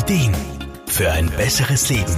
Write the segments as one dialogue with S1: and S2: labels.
S1: Ideen für ein besseres Leben.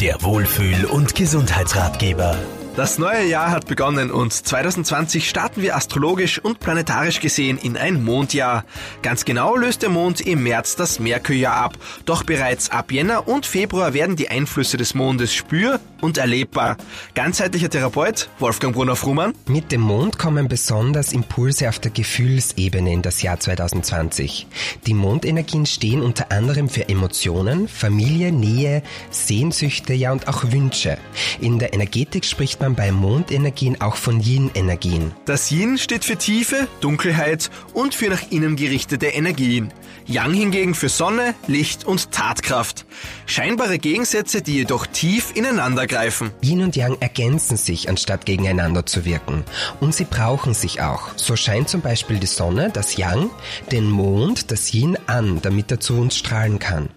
S1: Der Wohlfühl- und Gesundheitsratgeber.
S2: Das neue Jahr hat begonnen und 2020 starten wir astrologisch und planetarisch gesehen in ein Mondjahr. Ganz genau löst der Mond im März das Merkurjahr ab, doch bereits ab Jänner und Februar werden die Einflüsse des Mondes spür- und erlebbar. Ganzheitlicher Therapeut Wolfgang Brunner-Frumann.
S3: Mit dem Mond kommen besonders Impulse auf der Gefühlsebene in das Jahr 2020. Die Mondenergien stehen unter anderem für Emotionen, Familie, Nähe, Sehnsüchte, ja und auch Wünsche. In der Energetik spricht man man bei Mondenergien auch von Yin-Energien.
S2: Das Yin steht für Tiefe, Dunkelheit und für nach innen gerichtete Energien. Yang hingegen für Sonne, Licht und Tatkraft. Scheinbare Gegensätze, die jedoch tief ineinander greifen.
S3: Yin und Yang ergänzen sich, anstatt gegeneinander zu wirken. Und sie brauchen sich auch. So scheint zum Beispiel die Sonne, das Yang, den Mond, das Yin an, damit er zu uns strahlen kann.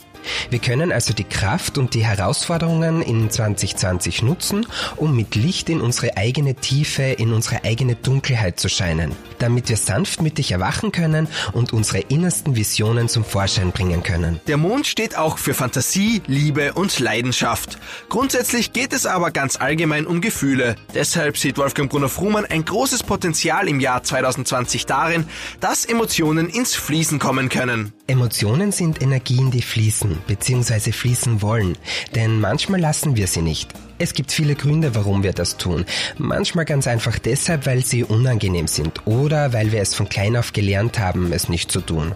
S3: Wir können also die Kraft und die Herausforderungen in 2020 nutzen, um mit Licht in unsere eigene Tiefe, in unsere eigene Dunkelheit zu scheinen, damit wir sanftmütig erwachen können und unsere innersten Visionen zum Vorschein bringen können.
S2: Der Mond steht auch für Fantasie, Liebe und Leidenschaft. Grundsätzlich geht es aber ganz allgemein um Gefühle. Deshalb sieht Wolfgang Brunner-Frumann ein großes Potenzial im Jahr 2020 darin, dass Emotionen ins Fließen kommen können.
S3: Emotionen sind Energien, die fließen bzw. fließen wollen, denn manchmal lassen wir sie nicht. Es gibt viele Gründe, warum wir das tun. Manchmal ganz einfach deshalb, weil sie unangenehm sind oder weil wir es von klein auf gelernt haben, es nicht zu tun.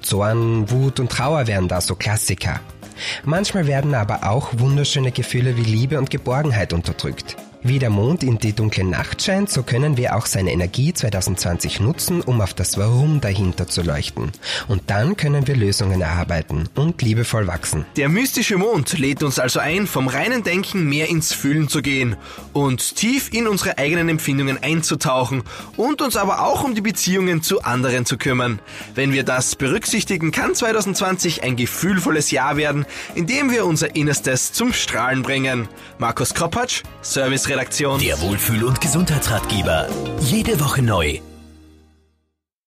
S3: Zorn, Wut und Trauer wären da so Klassiker. Manchmal werden aber auch wunderschöne Gefühle wie Liebe und Geborgenheit unterdrückt. Wie der Mond in die dunkle Nacht scheint, so können wir auch seine Energie 2020 nutzen, um auf das Warum dahinter zu leuchten. Und dann können wir Lösungen erarbeiten und liebevoll wachsen.
S2: Der mystische Mond lädt uns also ein, vom reinen Denken mehr ins Fühlen zu gehen und tief in unsere eigenen Empfindungen einzutauchen und uns aber auch um die Beziehungen zu anderen zu kümmern. Wenn wir das berücksichtigen, kann 2020 ein gefühlvolles Jahr werden, in dem wir unser Innerstes zum Strahlen bringen. Markus Kropatsch, Service Redaktion.
S1: Der Wohlfühl- und Gesundheitsratgeber. Jede Woche neu